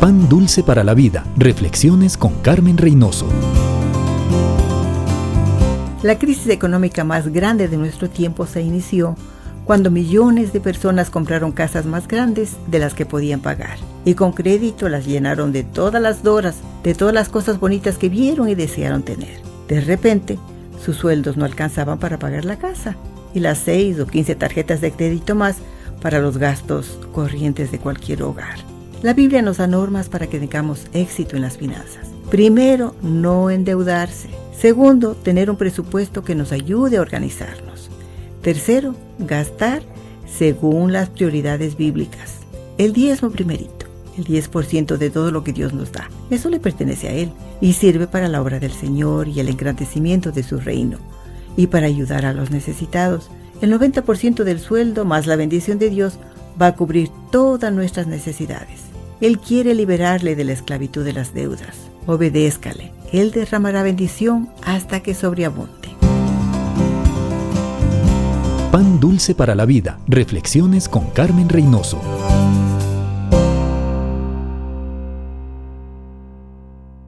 Pan Dulce para la Vida. Reflexiones con Carmen Reynoso. La crisis económica más grande de nuestro tiempo se inició cuando millones de personas compraron casas más grandes de las que podían pagar y con crédito las llenaron de todas las doras, de todas las cosas bonitas que vieron y desearon tener. De repente, sus sueldos no alcanzaban para pagar la casa y las 6 o 15 tarjetas de crédito más para los gastos corrientes de cualquier hogar. La Biblia nos da normas para que tengamos éxito en las finanzas. Primero, no endeudarse. Segundo, tener un presupuesto que nos ayude a organizarnos. Tercero, gastar según las prioridades bíblicas. El diezmo primerito, el 10% de todo lo que Dios nos da. Eso le pertenece a Él y sirve para la obra del Señor y el engrandecimiento de su reino y para ayudar a los necesitados. El 90% del sueldo más la bendición de Dios va a cubrir todas nuestras necesidades. Él quiere liberarle de la esclavitud de las deudas. Obedézcale. Él derramará bendición hasta que sobreabunde. Pan dulce para la vida. Reflexiones con Carmen Reynoso.